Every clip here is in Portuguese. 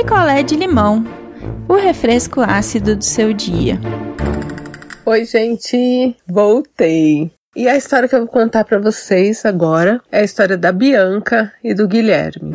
picolé de limão, o refresco ácido do seu dia. Oi, gente, voltei. E a história que eu vou contar para vocês agora é a história da Bianca e do Guilherme.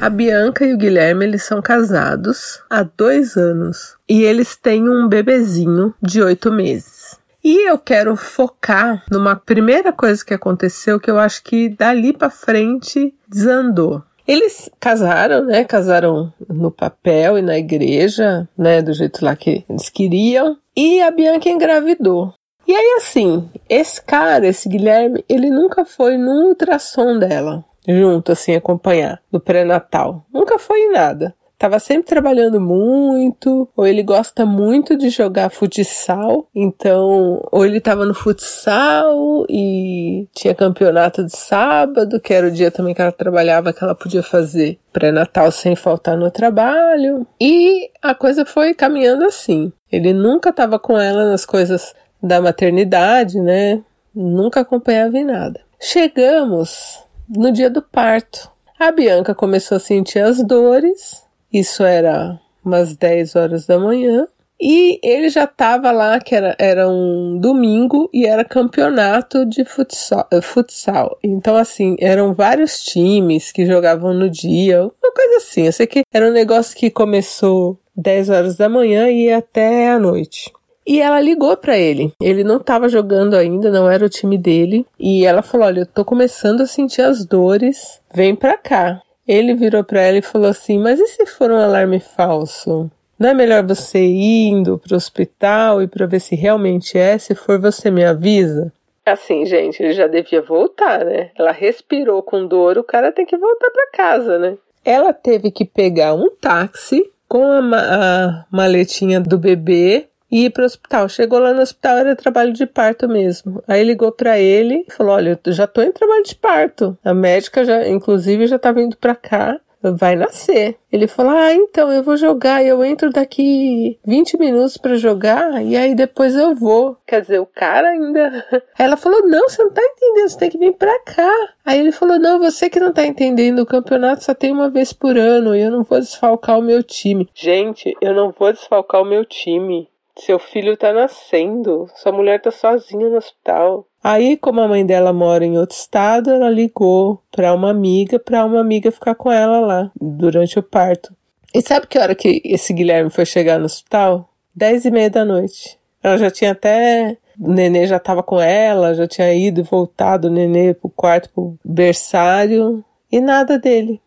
A Bianca e o Guilherme eles são casados há dois anos e eles têm um bebezinho de oito meses. E eu quero focar numa primeira coisa que aconteceu que eu acho que dali para frente desandou. Eles casaram, né? Casaram no papel e na igreja, né? Do jeito lá que eles queriam. E a Bianca engravidou. E aí, assim, esse cara, esse Guilherme, ele nunca foi no ultrassom dela, junto, assim, acompanhar, no pré-natal. Nunca foi em nada. Tava sempre trabalhando muito, ou ele gosta muito de jogar futsal, então, ou ele tava no futsal e tinha campeonato de sábado, que era o dia também que ela trabalhava, que ela podia fazer pré-natal sem faltar no trabalho. E a coisa foi caminhando assim. Ele nunca tava com ela nas coisas da maternidade, né? Nunca acompanhava em nada. Chegamos no dia do parto. A Bianca começou a sentir as dores, isso era umas 10 horas da manhã, e ele já estava lá, que era, era um domingo e era campeonato de futsal, eh, futsal. Então, assim, eram vários times que jogavam no dia, uma coisa assim. Eu sei que era um negócio que começou 10 horas da manhã e ia até a noite. E ela ligou para ele. Ele não estava jogando ainda, não era o time dele. E ela falou: Olha, eu tô começando a sentir as dores, vem pra cá. Ele virou para ela e falou assim: Mas e se for um alarme falso? Não é melhor você ir indo pro hospital e para ver se realmente é? Se for, você me avisa? Assim, gente, ele já devia voltar, né? Ela respirou com dor, o cara tem que voltar para casa, né? Ela teve que pegar um táxi com a, ma a maletinha do bebê e ir para o hospital. Chegou lá no hospital, era trabalho de parto mesmo. Aí ligou para ele e falou: Olha, eu já tô em trabalho de parto. A médica, já, inclusive, já tá vindo para cá vai nascer. Ele falou: Ah, então eu vou jogar, eu entro daqui 20 minutos para jogar e aí depois eu vou. Quer dizer, o cara ainda. Aí ela falou: Não, você não tá entendendo, você tem que vir pra cá. Aí ele falou: Não, você que não tá entendendo, o campeonato só tem uma vez por ano e eu não vou desfalcar o meu time. Gente, eu não vou desfalcar o meu time. Seu filho tá nascendo, sua mulher tá sozinha no hospital. Aí, como a mãe dela mora em outro estado, ela ligou para uma amiga, para uma amiga ficar com ela lá durante o parto. E sabe que hora que esse Guilherme foi chegar no hospital? Dez e meia da noite. Ela já tinha até o nenê já estava com ela, já tinha ido e voltado o nenê pro quarto, pro berçário, e nada dele.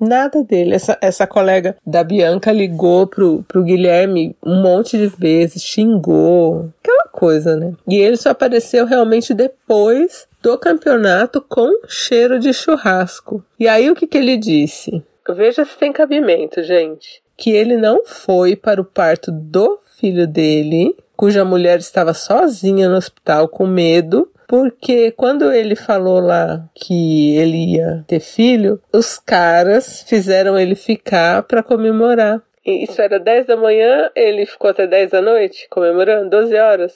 Nada dele. Essa, essa colega da Bianca ligou pro, pro Guilherme um monte de vezes, xingou, aquela coisa, né? E ele só apareceu realmente depois do campeonato com cheiro de churrasco. E aí o que, que ele disse? Veja se tem cabimento, gente. Que ele não foi para o parto do filho dele, cuja mulher estava sozinha no hospital com medo, porque quando ele falou lá que ele ia ter filho, os caras fizeram ele ficar para comemorar. E isso era 10 da manhã, ele ficou até 10 da noite comemorando, 12 horas.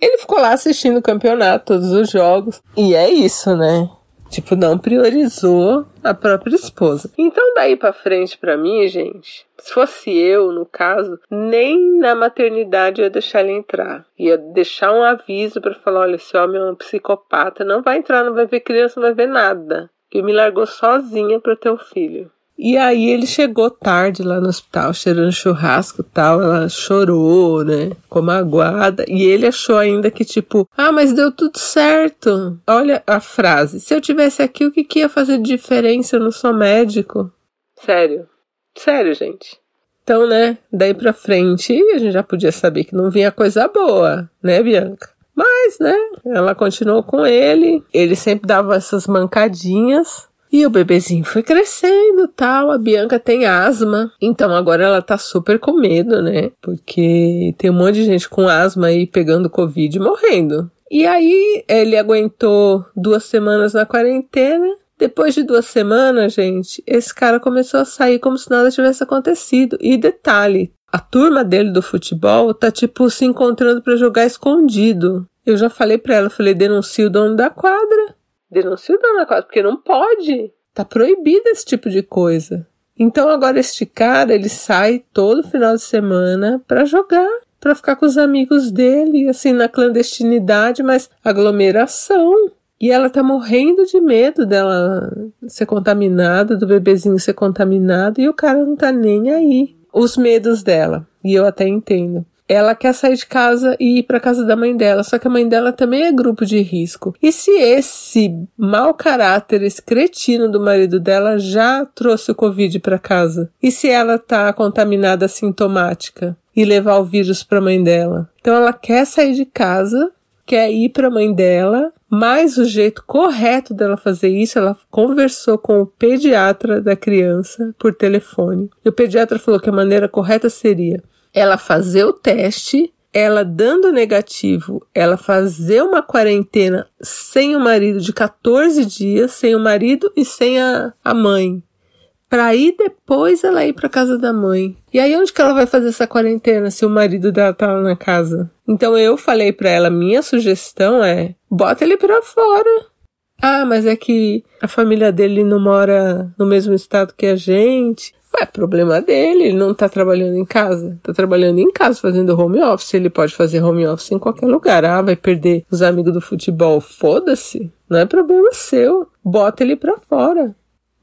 Ele ficou lá assistindo o campeonato, todos os jogos. E é isso, né? Tipo, não priorizou a própria esposa. Então, daí pra frente, pra mim, gente, se fosse eu, no caso, nem na maternidade ia deixar ele entrar. Ia deixar um aviso para falar: olha, esse homem é um psicopata, não vai entrar, não vai ver criança, não vai ver nada. Que me largou sozinha para ter um filho. E aí ele chegou tarde lá no hospital, cheirando churrasco e tal. Ela chorou, né? Ficou magoada. E ele achou ainda que, tipo, ah, mas deu tudo certo. Olha a frase. Se eu tivesse aqui, o que, que ia fazer diferença? Eu não sou médico. Sério. Sério, gente. Então, né, daí pra frente, a gente já podia saber que não vinha coisa boa, né, Bianca? Mas, né, ela continuou com ele. Ele sempre dava essas mancadinhas e o bebezinho foi crescendo tal. A Bianca tem asma. Então agora ela tá super com medo, né? Porque tem um monte de gente com asma aí pegando Covid e morrendo. E aí ele aguentou duas semanas na quarentena. Depois de duas semanas, gente, esse cara começou a sair como se nada tivesse acontecido. E detalhe, a turma dele do futebol tá tipo se encontrando para jogar escondido. Eu já falei para ela, falei, denuncia o dono da quadra. Denuncia o dono da quadra, porque não pode. Tá proibido esse tipo de coisa. Então agora este cara, ele sai todo final de semana para jogar, para ficar com os amigos dele, assim na clandestinidade, mas aglomeração. E ela tá morrendo de medo dela ser contaminada, do bebezinho ser contaminado, e o cara não tá nem aí. Os medos dela, e eu até entendo ela quer sair de casa e ir para casa da mãe dela, só que a mãe dela também é grupo de risco. E se esse mau caráter, esse cretino do marido dela já trouxe o Covid para casa? E se ela tá contaminada sintomática e levar o vírus para a mãe dela? Então ela quer sair de casa, quer ir para a mãe dela, mas o jeito correto dela fazer isso, ela conversou com o pediatra da criança por telefone. E o pediatra falou que a maneira correta seria ela fazer o teste, ela dando negativo, ela fazer uma quarentena sem o marido de 14 dias, sem o marido e sem a, a mãe. Pra ir depois ela ir pra casa da mãe. E aí onde que ela vai fazer essa quarentena se o marido dela tá na casa? Então eu falei pra ela, minha sugestão é, bota ele pra fora. Ah, mas é que a família dele não mora no mesmo estado que a gente. É problema dele, ele não tá trabalhando em casa. Tá trabalhando em casa fazendo home office. Ele pode fazer home office em qualquer lugar. Ah, vai perder os amigos do futebol. Foda-se. Não é problema seu. Bota ele pra fora.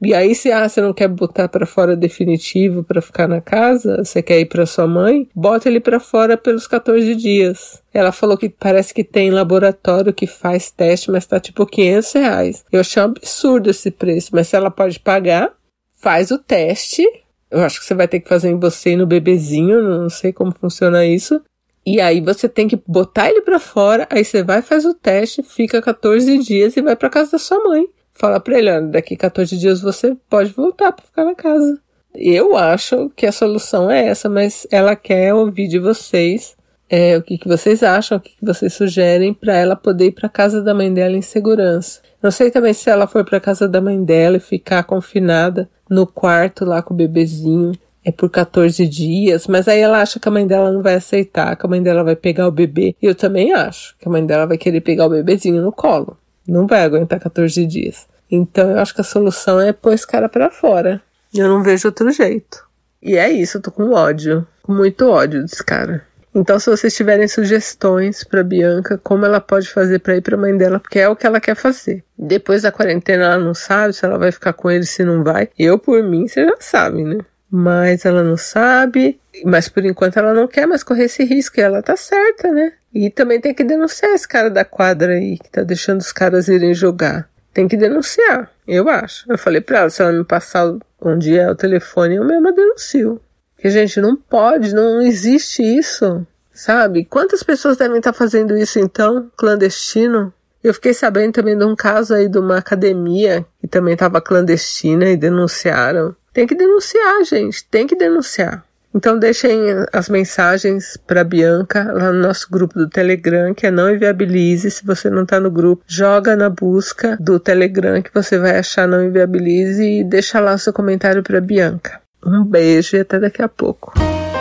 E aí, se ah, você não quer botar para fora definitivo para ficar na casa, você quer ir para sua mãe, bota ele para fora pelos 14 dias. Ela falou que parece que tem laboratório que faz teste, mas tá tipo 500 reais. Eu achei um absurdo esse preço, mas se ela pode pagar, faz o teste eu acho que você vai ter que fazer em você e no bebezinho, não sei como funciona isso. E aí você tem que botar ele para fora, aí você vai, faz o teste, fica 14 dias e vai para casa da sua mãe. Fala pra ele, olha, daqui 14 dias você pode voltar para ficar na casa. Eu acho que a solução é essa, mas ela quer ouvir de vocês é, o que, que vocês acham, o que, que vocês sugerem para ela poder ir para casa da mãe dela em segurança. Não sei também se ela for para casa da mãe dela e ficar confinada no quarto lá com o bebezinho é por 14 dias, mas aí ela acha que a mãe dela não vai aceitar, que a mãe dela vai pegar o bebê. E eu também acho que a mãe dela vai querer pegar o bebezinho no colo. Não vai aguentar 14 dias. Então eu acho que a solução é pôr esse cara para fora. Eu não vejo outro jeito. E é isso, eu tô com ódio. Com muito ódio desse cara. Então, se vocês tiverem sugestões para Bianca, como ela pode fazer para ir para a mãe dela, porque é o que ela quer fazer. Depois da quarentena, ela não sabe se ela vai ficar com ele, se não vai. Eu, por mim, você já sabe, né? Mas ela não sabe, mas por enquanto ela não quer mais correr esse risco, e ela tá certa, né? E também tem que denunciar esse cara da quadra aí, que tá deixando os caras irem jogar. Tem que denunciar, eu acho. Eu falei pra ela, se ela me passar onde é o telefone, eu mesma denuncio. Que, gente, não pode, não existe isso, sabe? Quantas pessoas devem estar fazendo isso então, clandestino? Eu fiquei sabendo também de um caso aí de uma academia que também estava clandestina e denunciaram. Tem que denunciar, gente, tem que denunciar. Então deixem as mensagens para Bianca lá no nosso grupo do Telegram, que é Não Inviabilize. Se você não está no grupo, joga na busca do Telegram que você vai achar Não Inviabilize e deixa lá o seu comentário para Bianca. Um beijo e até daqui a pouco.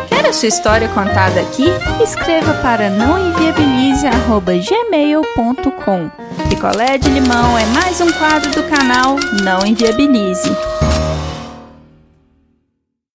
Quer a sua história contada aqui? Escreva para nãoenviabilize.gmail.com Picolé de limão é mais um quadro do canal Não Enviabilize.